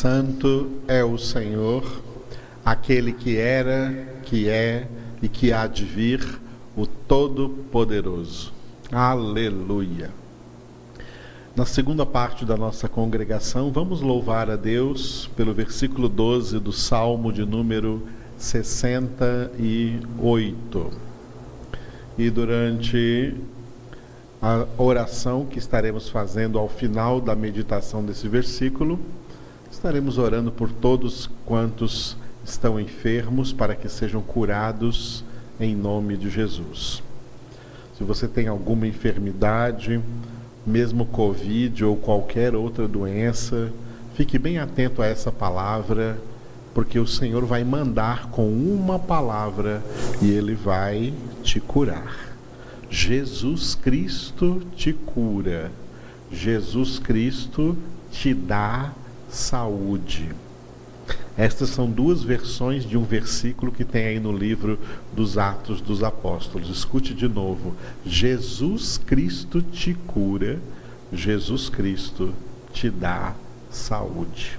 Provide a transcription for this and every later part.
Santo é o Senhor, aquele que era, que é e que há de vir, o Todo-Poderoso. Aleluia. Na segunda parte da nossa congregação, vamos louvar a Deus pelo versículo 12 do Salmo de número 68. E durante a oração que estaremos fazendo ao final da meditação desse versículo, estaremos orando por todos quantos estão enfermos para que sejam curados em nome de Jesus. Se você tem alguma enfermidade, mesmo Covid ou qualquer outra doença, fique bem atento a essa palavra, porque o Senhor vai mandar com uma palavra e ele vai te curar. Jesus Cristo te cura. Jesus Cristo te dá saúde. Estas são duas versões de um versículo que tem aí no livro dos Atos dos Apóstolos. Escute de novo. Jesus Cristo te cura, Jesus Cristo te dá saúde.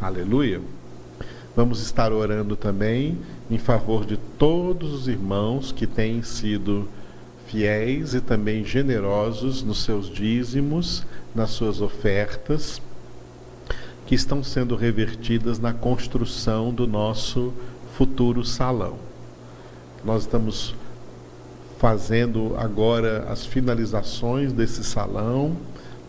Aleluia. Vamos estar orando também em favor de todos os irmãos que têm sido fiéis e também generosos nos seus dízimos, nas suas ofertas, que estão sendo revertidas na construção do nosso futuro salão. Nós estamos fazendo agora as finalizações desse salão,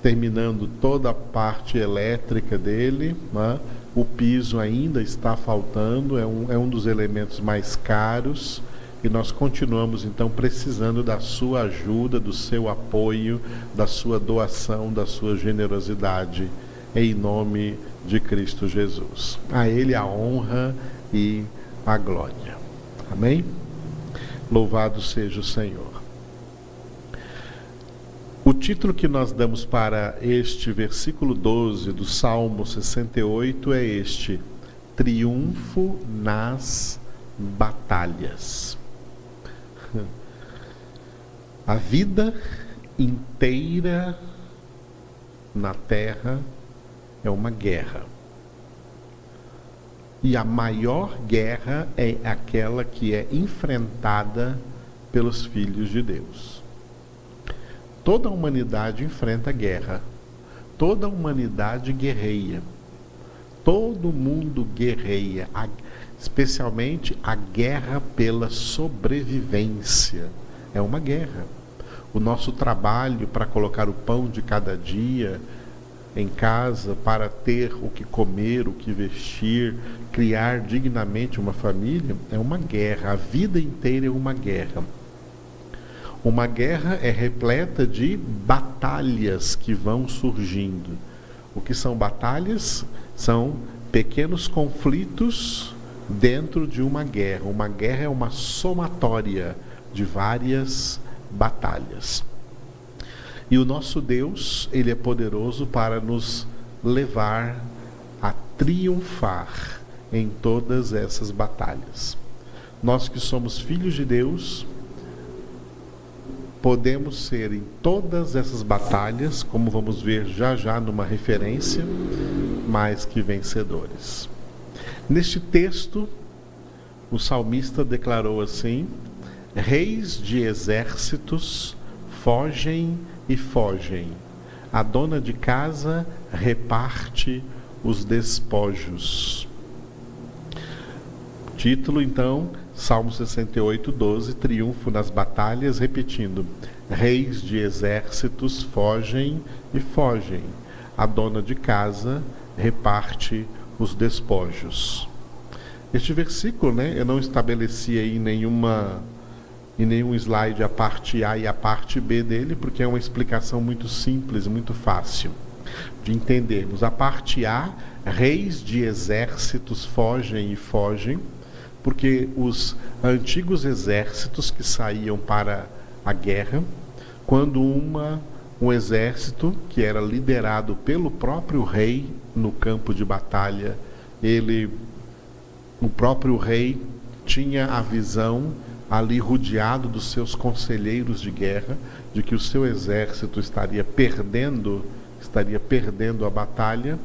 terminando toda a parte elétrica dele. Né? O piso ainda está faltando, é um, é um dos elementos mais caros e nós continuamos então precisando da sua ajuda, do seu apoio, da sua doação, da sua generosidade, em nome de Cristo Jesus. A Ele a honra e a glória. Amém? Louvado seja o Senhor. O título que nós damos para este versículo 12 do Salmo 68 é este: Triunfo nas batalhas. A vida inteira na terra é uma guerra. E a maior guerra é aquela que é enfrentada pelos filhos de Deus. Toda a humanidade enfrenta guerra. Toda a humanidade guerreia. Todo mundo guerreia especialmente a guerra pela sobrevivência. É uma guerra. O nosso trabalho para colocar o pão de cada dia em casa, para ter o que comer, o que vestir, criar dignamente uma família, é uma guerra. A vida inteira é uma guerra. Uma guerra é repleta de batalhas que vão surgindo. O que são batalhas? São pequenos conflitos dentro de uma guerra. Uma guerra é uma somatória de várias batalhas. E o nosso Deus, ele é poderoso para nos levar a triunfar em todas essas batalhas. Nós que somos filhos de Deus, podemos ser em todas essas batalhas, como vamos ver já já numa referência, mais que vencedores. Neste texto, o salmista declarou assim: Reis de exércitos fogem e fogem. A dona de casa reparte os despojos. Título então, Salmo 68, 12, Triunfo nas batalhas, repetindo: Reis de exércitos fogem e fogem. A dona de casa reparte os despojos. Este versículo, né, eu não estabeleci aí nenhuma em nenhum slide a parte A e a parte B dele, porque é uma explicação muito simples, muito fácil de entendermos. A parte A, reis de exércitos fogem e fogem, porque os antigos exércitos que saíam para a guerra, quando uma um exército que era liderado pelo próprio rei no campo de batalha. Ele, o próprio rei, tinha a visão ali rodeado dos seus conselheiros de guerra de que o seu exército estaria perdendo, estaria perdendo a batalha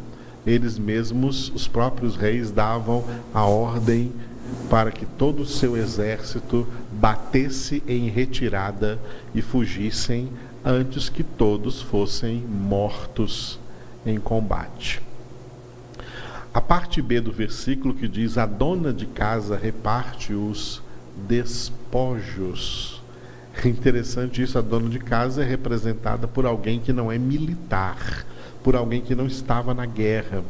eles mesmos, os próprios reis, davam a ordem para que todo o seu exército batesse em retirada e fugissem antes que todos fossem mortos em combate. A parte B do versículo que diz: A dona de casa reparte os despojos. É interessante isso, a dona de casa é representada por alguém que não é militar, por alguém que não estava na guerra,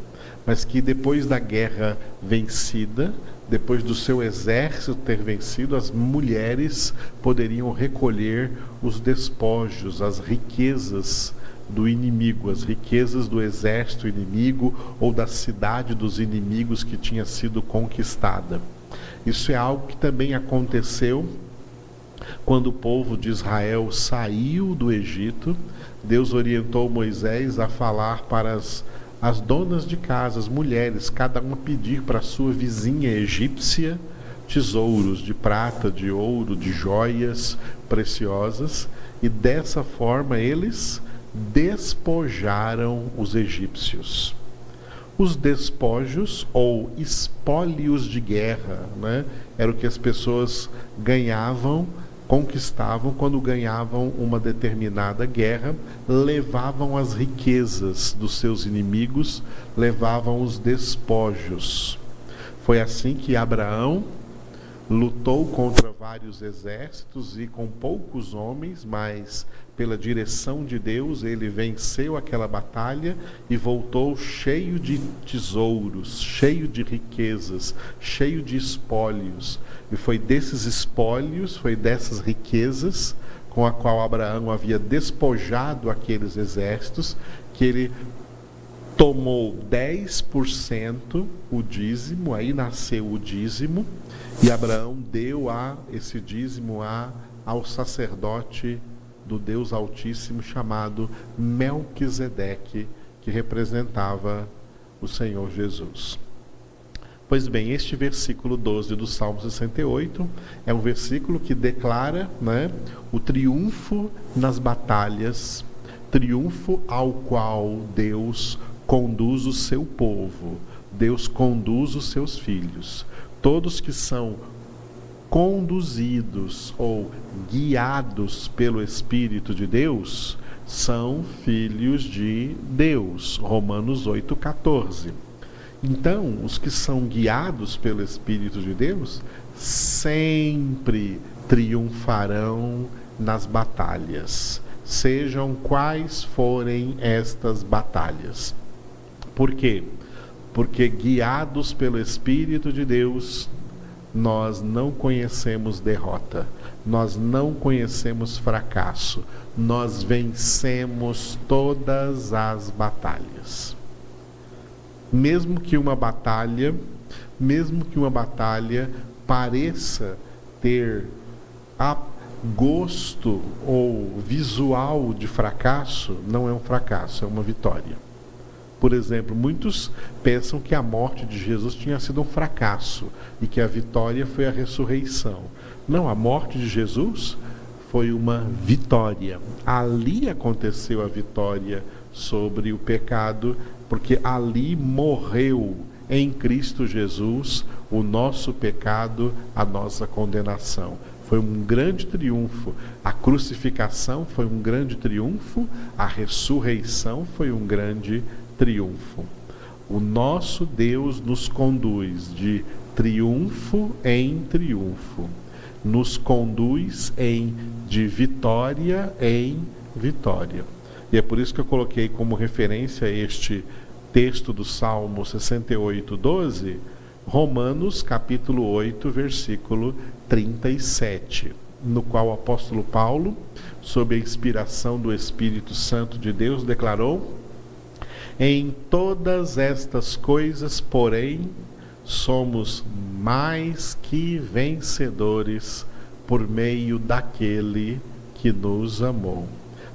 mas que depois da guerra vencida, depois do seu exército ter vencido, as mulheres poderiam recolher os despojos, as riquezas do inimigo, as riquezas do exército inimigo ou da cidade dos inimigos que tinha sido conquistada. Isso é algo que também aconteceu quando o povo de Israel saiu do Egito. Deus orientou Moisés a falar para as, as donas de casa, as mulheres, cada uma pedir para sua vizinha egípcia tesouros de prata, de ouro, de joias preciosas, e dessa forma eles despojaram os egípcios. Os despojos ou espólios de guerra, né, era o que as pessoas ganhavam, conquistavam quando ganhavam uma determinada guerra, levavam as riquezas dos seus inimigos, levavam os despojos. Foi assim que Abraão lutou contra vários exércitos e com poucos homens, mas pela direção de Deus ele venceu aquela batalha e voltou cheio de tesouros, cheio de riquezas, cheio de espólios. E foi desses espólios, foi dessas riquezas com a qual Abraão havia despojado aqueles exércitos que ele tomou 10% o dízimo, aí nasceu o dízimo e Abraão deu a esse dízimo a, ao sacerdote do Deus Altíssimo chamado Melquisedeque, que representava o Senhor Jesus. Pois bem, este versículo 12 do Salmo 68 é um versículo que declara né, o triunfo nas batalhas, triunfo ao qual Deus conduz o seu povo, Deus conduz os seus filhos todos que são conduzidos ou guiados pelo Espírito de Deus são filhos de Deus. Romanos 8,14. Então, os que são guiados pelo Espírito de Deus sempre triunfarão nas batalhas, sejam quais forem estas batalhas. Por quê? porque guiados pelo Espírito de Deus, nós não conhecemos derrota, nós não conhecemos fracasso, nós vencemos todas as batalhas. Mesmo que uma batalha, mesmo que uma batalha pareça ter a gosto ou visual de fracasso, não é um fracasso, é uma vitória. Por exemplo, muitos pensam que a morte de Jesus tinha sido um fracasso e que a vitória foi a ressurreição. Não, a morte de Jesus foi uma vitória. Ali aconteceu a vitória sobre o pecado, porque ali morreu em Cristo Jesus o nosso pecado, a nossa condenação. Foi um grande triunfo. A crucificação foi um grande triunfo, a ressurreição foi um grande triunfo. O nosso Deus nos conduz de triunfo em triunfo, nos conduz em de vitória em vitória. E é por isso que eu coloquei como referência este texto do Salmo 68, 12, Romanos capítulo 8, versículo 37, no qual o apóstolo Paulo, sob a inspiração do Espírito Santo de Deus, declarou: em todas estas coisas, porém, somos mais que vencedores por meio daquele que nos amou.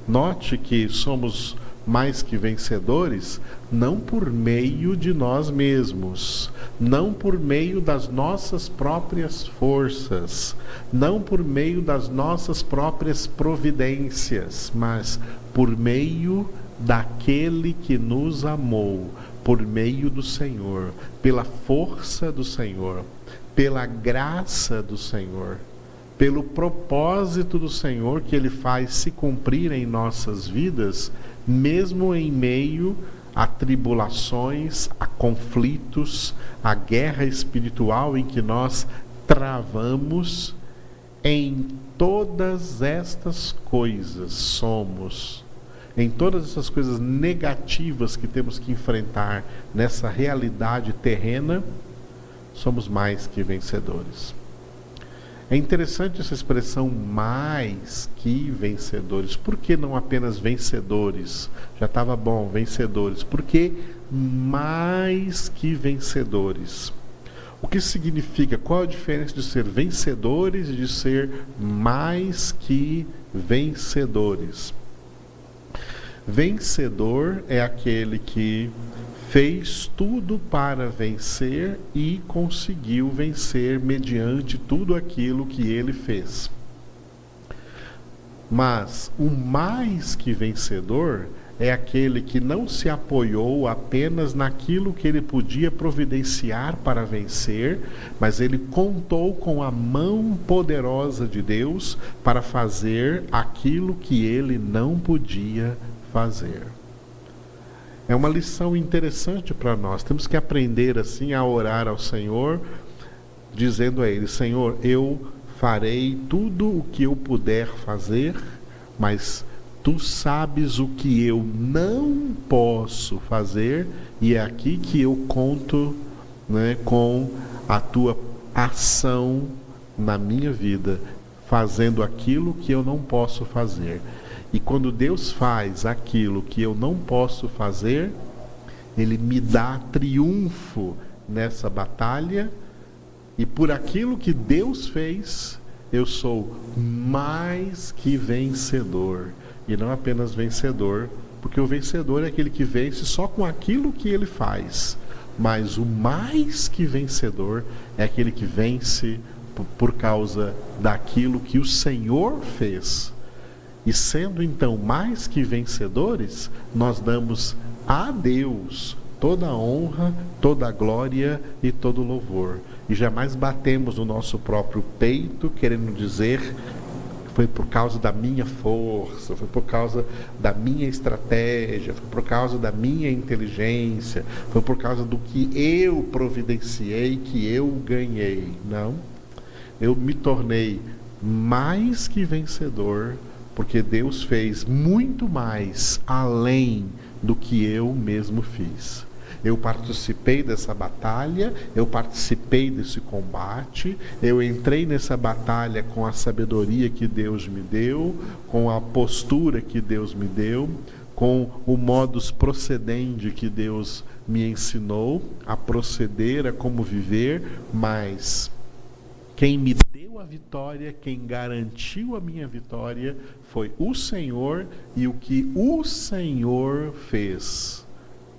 Note que somos mais que vencedores não por meio de nós mesmos, não por meio das nossas próprias forças, não por meio das nossas próprias providências, mas por meio daquele que nos amou por meio do Senhor, pela força do Senhor, pela graça do Senhor, pelo propósito do Senhor que ele faz se cumprir em nossas vidas, mesmo em meio a tribulações, a conflitos, a guerra espiritual em que nós travamos, em todas estas coisas somos em todas essas coisas negativas que temos que enfrentar nessa realidade terrena, somos mais que vencedores. É interessante essa expressão mais que vencedores. Por que não apenas vencedores? Já estava bom, vencedores. Por que mais que vencedores? O que significa? Qual a diferença de ser vencedores e de ser mais que vencedores? Vencedor é aquele que fez tudo para vencer e conseguiu vencer mediante tudo aquilo que ele fez. Mas o mais que vencedor é aquele que não se apoiou apenas naquilo que ele podia providenciar para vencer, mas ele contou com a mão poderosa de Deus para fazer aquilo que ele não podia fazer. É uma lição interessante para nós. Temos que aprender assim a orar ao Senhor, dizendo a Ele: Senhor, eu farei tudo o que eu puder fazer, mas tu sabes o que eu não posso fazer, e é aqui que eu conto né, com a tua ação na minha vida, fazendo aquilo que eu não posso fazer. E quando Deus faz aquilo que eu não posso fazer, Ele me dá triunfo nessa batalha, e por aquilo que Deus fez, eu sou mais que vencedor. E não apenas vencedor, porque o vencedor é aquele que vence só com aquilo que ele faz. Mas o mais que vencedor é aquele que vence por causa daquilo que o Senhor fez e sendo então mais que vencedores, nós damos a Deus toda a honra, toda a glória e todo o louvor. E jamais batemos no nosso próprio peito, querendo dizer foi por causa da minha força, foi por causa da minha estratégia, foi por causa da minha inteligência, foi por causa do que eu providenciei que eu ganhei. Não. Eu me tornei mais que vencedor porque Deus fez muito mais além do que eu mesmo fiz. Eu participei dessa batalha, eu participei desse combate, eu entrei nessa batalha com a sabedoria que Deus me deu, com a postura que Deus me deu, com o modus procedente que Deus me ensinou a proceder, a como viver, mas quem me a vitória, quem garantiu a minha vitória foi o Senhor e o que o Senhor fez,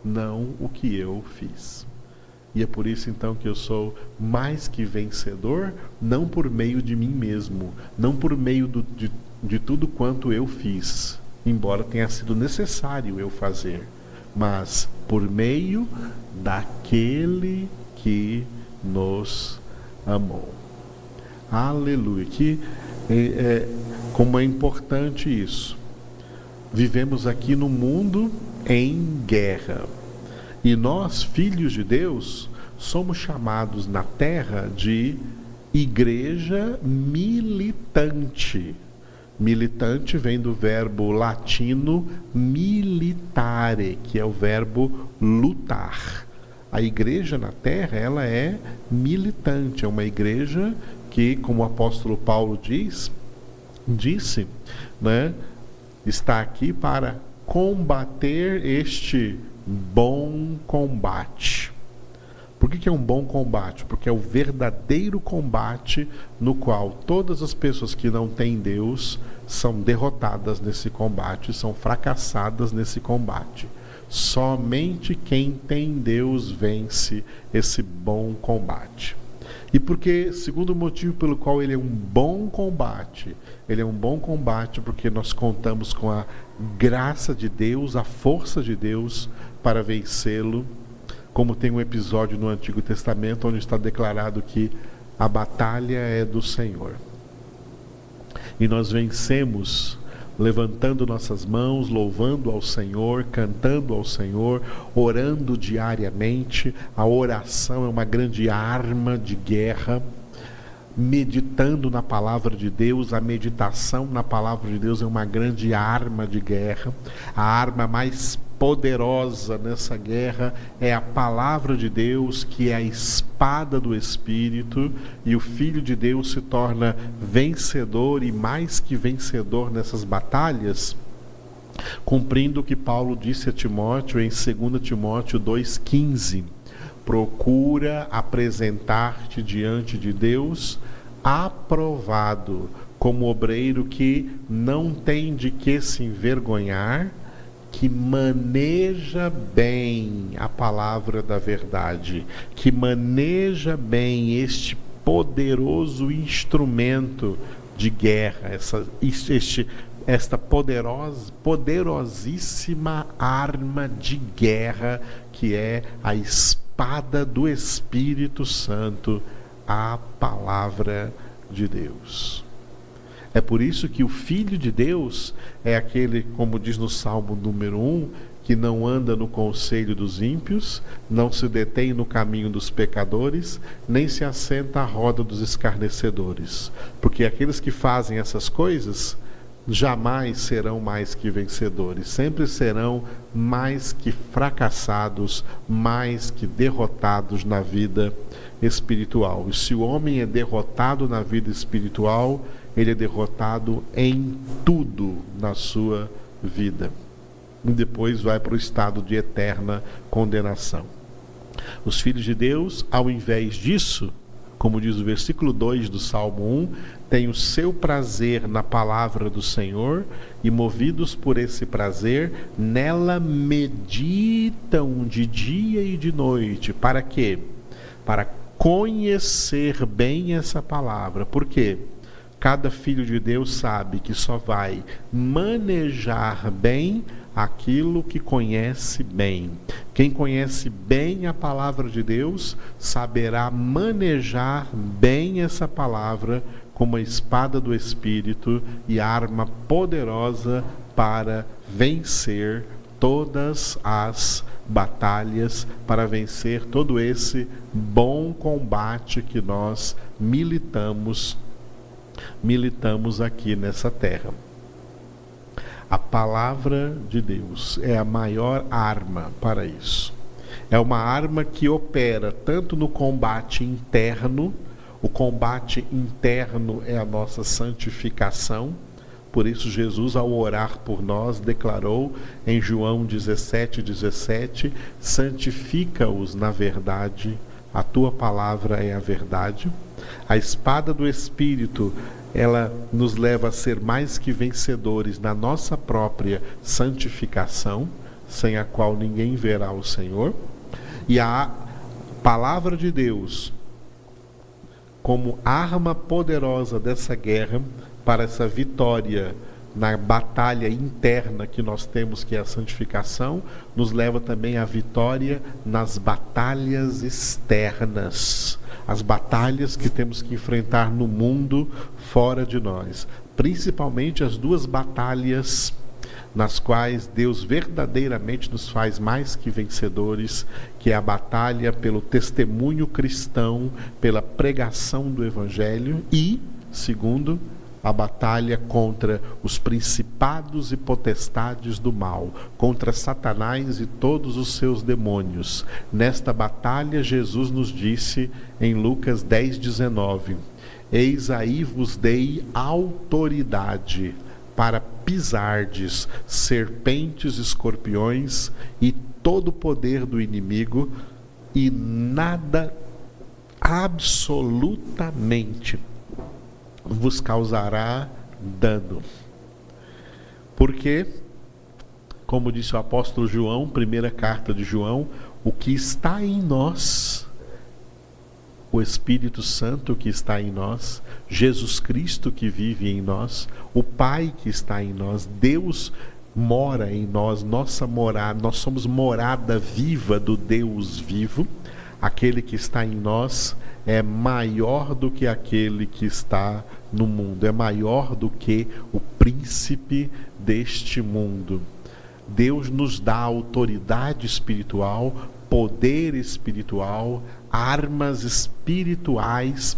não o que eu fiz. E é por isso então que eu sou mais que vencedor, não por meio de mim mesmo, não por meio do, de, de tudo quanto eu fiz, embora tenha sido necessário eu fazer, mas por meio daquele que nos amou. Aleluia. Que é, é, como é importante isso. Vivemos aqui no mundo em guerra. E nós, filhos de Deus, somos chamados na terra de igreja militante. Militante vem do verbo latino militare, que é o verbo lutar. A igreja na terra, ela é militante, é uma igreja que, como o apóstolo Paulo diz, disse, né, está aqui para combater este bom combate. Por que, que, é um bom combate? Porque é o verdadeiro combate no qual todas as pessoas que não têm Deus são derrotadas nesse combate, são fracassadas nesse combate. Somente quem tem Deus vence esse bom combate. E porque, segundo motivo pelo qual ele é um bom combate, ele é um bom combate porque nós contamos com a graça de Deus, a força de Deus para vencê-lo. Como tem um episódio no Antigo Testamento onde está declarado que a batalha é do Senhor. E nós vencemos levantando nossas mãos, louvando ao Senhor, cantando ao Senhor, orando diariamente. A oração é uma grande arma de guerra. Meditando na palavra de Deus, a meditação na palavra de Deus é uma grande arma de guerra, a arma mais poderosa nessa guerra é a palavra de Deus, que é a espada do Espírito, e o Filho de Deus se torna vencedor e mais que vencedor nessas batalhas, cumprindo o que Paulo disse a Timóteo em 2 Timóteo 2,15. Procura apresentar-te diante de Deus aprovado, como obreiro que não tem de que se envergonhar que maneja bem a palavra da verdade, que maneja bem este poderoso instrumento de guerra, essa, este, esta poderosa, poderosíssima arma de guerra que é a espada do Espírito Santo, a palavra de Deus. É por isso que o Filho de Deus é aquele, como diz no Salmo número 1, que não anda no conselho dos ímpios, não se detém no caminho dos pecadores, nem se assenta à roda dos escarnecedores. Porque aqueles que fazem essas coisas jamais serão mais que vencedores, sempre serão mais que fracassados, mais que derrotados na vida espiritual. E se o homem é derrotado na vida espiritual, ele é derrotado em tudo na sua vida. E depois vai para o estado de eterna condenação. Os filhos de Deus, ao invés disso, como diz o versículo 2 do Salmo 1, têm o seu prazer na palavra do Senhor e, movidos por esse prazer, nela meditam de dia e de noite. Para quê? Para conhecer bem essa palavra. Por quê? Cada filho de Deus sabe que só vai manejar bem aquilo que conhece bem. Quem conhece bem a palavra de Deus saberá manejar bem essa palavra como a espada do Espírito e arma poderosa para vencer todas as batalhas, para vencer todo esse bom combate que nós militamos militamos aqui nessa terra. A palavra de Deus é a maior arma para isso. É uma arma que opera tanto no combate interno, o combate interno é a nossa santificação. Por isso, Jesus, ao orar por nós, declarou em João 17, 17: santifica-os na verdade, a tua palavra é a verdade. A espada do Espírito, ela nos leva a ser mais que vencedores na nossa própria santificação, sem a qual ninguém verá o Senhor. E a palavra de Deus, como arma poderosa dessa guerra, para essa vitória na batalha interna que nós temos, que é a santificação, nos leva também à vitória nas batalhas externas. As batalhas que temos que enfrentar no mundo fora de nós, principalmente as duas batalhas nas quais Deus verdadeiramente nos faz mais que vencedores, que é a batalha pelo testemunho cristão, pela pregação do evangelho e, segundo, a batalha contra os principados e potestades do mal, contra Satanás e todos os seus demônios. Nesta batalha, Jesus nos disse em Lucas 10, 19: Eis aí vos dei autoridade para pisardes serpentes, escorpiões e todo o poder do inimigo, e nada absolutamente vos causará dano. Porque, como disse o apóstolo João, primeira carta de João, o que está em nós o Espírito Santo que está em nós, Jesus Cristo que vive em nós, o Pai que está em nós, Deus mora em nós, nossa morada, nós somos morada viva do Deus vivo. Aquele que está em nós é maior do que aquele que está no mundo, é maior do que o príncipe deste mundo. Deus nos dá autoridade espiritual, poder espiritual, armas espirituais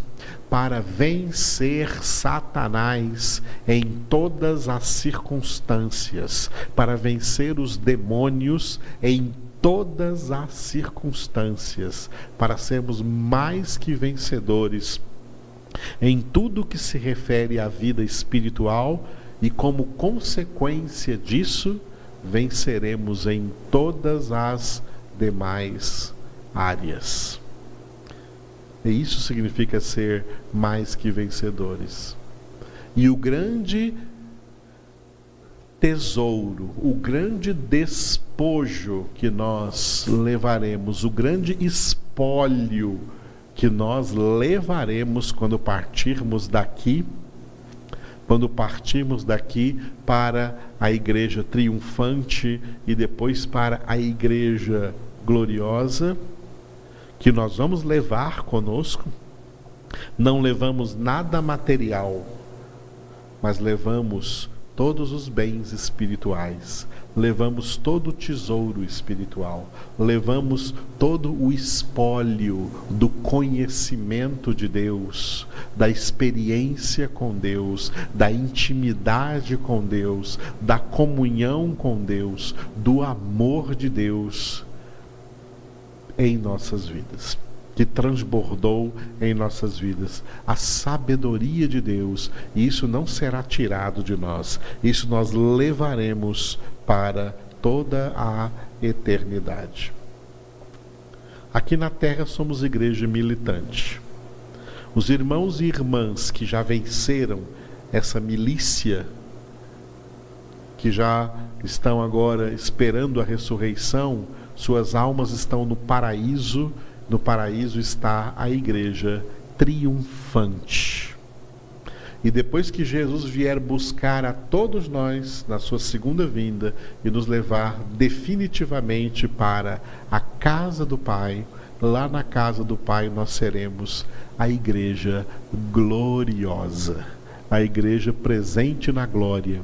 para vencer Satanás em todas as circunstâncias, para vencer os demônios em todas as circunstâncias, para sermos mais que vencedores em tudo que se refere à vida espiritual e como consequência disso, venceremos em todas as demais áreas. E isso significa ser mais que vencedores. E o grande tesouro, o grande despojo que nós levaremos, o grande espólio que nós levaremos quando partirmos daqui, quando partirmos daqui para a igreja triunfante e depois para a igreja gloriosa, que nós vamos levar conosco, não levamos nada material, mas levamos todos os bens espirituais, levamos todo o tesouro espiritual, levamos todo o espólio do conhecimento de Deus, da experiência com Deus, da intimidade com Deus, da comunhão com Deus, do amor de Deus em nossas vidas, que transbordou em nossas vidas. A sabedoria de Deus, e isso não será tirado de nós, isso nós levaremos para toda a eternidade. Aqui na terra somos igreja militante. Os irmãos e irmãs que já venceram essa milícia, que já estão agora esperando a ressurreição, suas almas estão no paraíso, no paraíso está a igreja triunfante. E depois que Jesus vier buscar a todos nós na sua segunda vinda e nos levar definitivamente para a casa do Pai, lá na casa do Pai nós seremos a igreja gloriosa, a igreja presente na glória,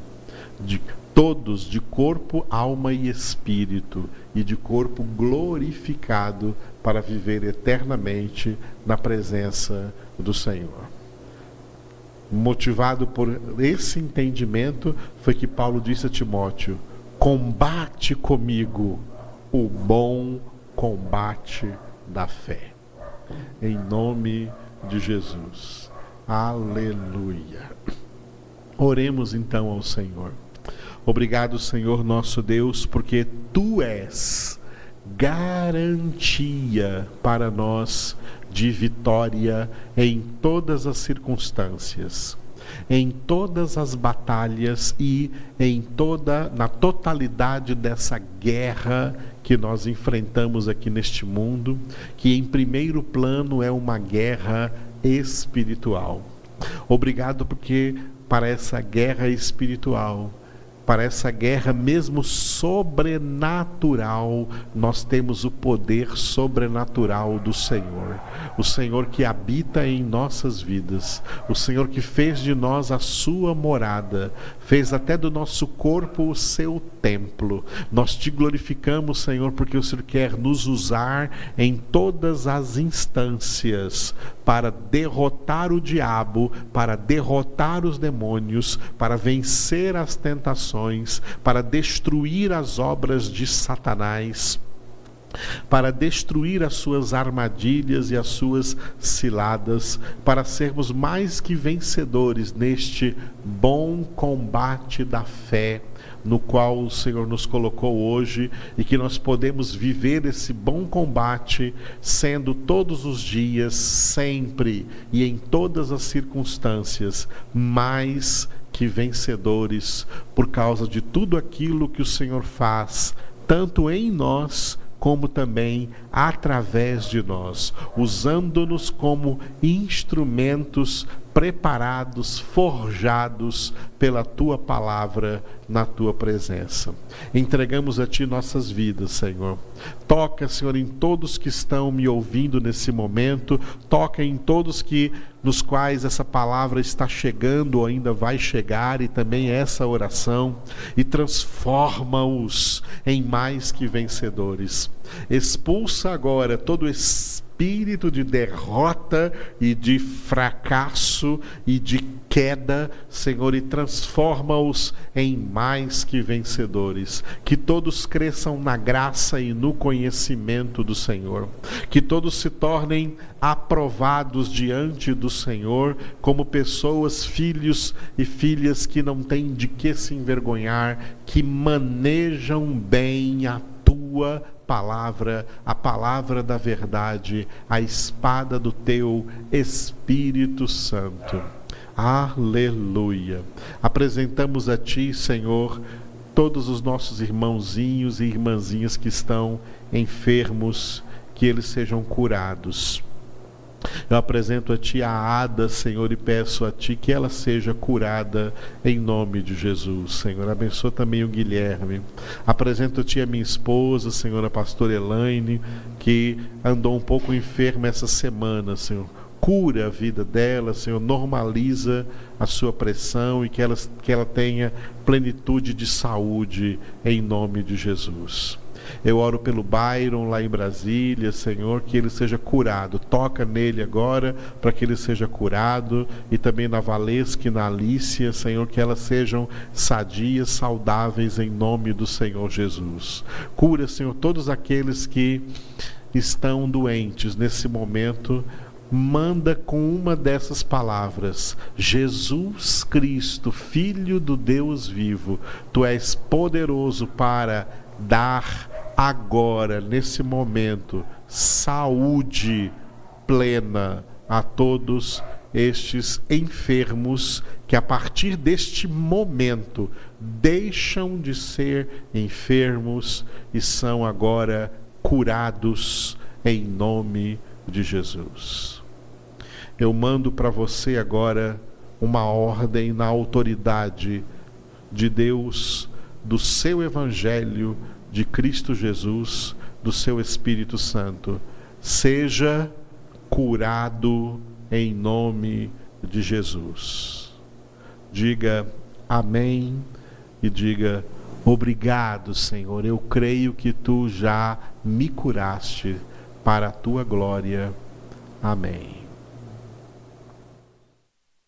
de todos de corpo, alma e espírito, e de corpo glorificado para viver eternamente na presença do Senhor. Motivado por esse entendimento, foi que Paulo disse a Timóteo: combate comigo o bom combate da fé. Em nome de Jesus. Aleluia. Oremos então ao Senhor. Obrigado, Senhor nosso Deus, porque tu és garantia para nós de vitória em todas as circunstâncias, em todas as batalhas e em toda na totalidade dessa guerra que nós enfrentamos aqui neste mundo, que em primeiro plano é uma guerra espiritual. Obrigado porque para essa guerra espiritual para essa guerra, mesmo sobrenatural, nós temos o poder sobrenatural do Senhor. O Senhor que habita em nossas vidas, o Senhor que fez de nós a sua morada, fez até do nosso corpo o seu templo. Nós te glorificamos, Senhor, porque o Senhor quer nos usar em todas as instâncias para derrotar o diabo, para derrotar os demônios, para vencer as tentações, para destruir as obras de Satanás para destruir as suas armadilhas e as suas ciladas, para sermos mais que vencedores neste bom combate da fé no qual o Senhor nos colocou hoje e que nós podemos viver esse bom combate, sendo todos os dias, sempre e em todas as circunstâncias, mais que vencedores por causa de tudo aquilo que o Senhor faz, tanto em nós como também através de nós, usando-nos como instrumentos preparados, forjados pela tua palavra na tua presença. Entregamos a ti nossas vidas, Senhor. Toca, Senhor, em todos que estão me ouvindo nesse momento, toca em todos que nos quais essa palavra está chegando ou ainda vai chegar e também essa oração e transforma-os em mais que vencedores. Expulsa agora todo esse espírito de derrota e de fracasso e de queda, Senhor, e transforma-os em mais que vencedores. Que todos cresçam na graça e no conhecimento do Senhor. Que todos se tornem aprovados diante do Senhor como pessoas, filhos e filhas que não têm de que se envergonhar, que manejam bem a tua palavra, a palavra da verdade, a espada do teu Espírito Santo. Aleluia. Apresentamos a ti, Senhor, todos os nossos irmãozinhos e irmãzinhas que estão enfermos, que eles sejam curados eu apresento a Ti a Ada, Senhor, e peço a Ti que ela seja curada em nome de Jesus, Senhor. Abençoa também o Guilherme. Apresento a Ti a minha esposa, Senhor, a pastora Elaine, que andou um pouco enferma essa semana, Senhor. Cura a vida dela, Senhor, normaliza a sua pressão e que ela, que ela tenha plenitude de saúde em nome de Jesus. Eu oro pelo Byron lá em Brasília, Senhor, que ele seja curado. Toca nele agora para que ele seja curado. E também na Valesca e na Alícia, Senhor, que elas sejam sadias, saudáveis em nome do Senhor Jesus. Cura, Senhor, todos aqueles que estão doentes nesse momento manda com uma dessas palavras: Jesus Cristo, Filho do Deus vivo, tu és poderoso para dar agora, nesse momento, saúde plena a todos estes enfermos que a partir deste momento deixam de ser enfermos e são agora curados em nome de Jesus. Eu mando para você agora uma ordem na autoridade de Deus, do seu evangelho de Cristo Jesus, do seu Espírito Santo, seja curado em nome de Jesus. Diga amém e diga obrigado, Senhor. Eu creio que tu já me curaste para a tua glória. Amém.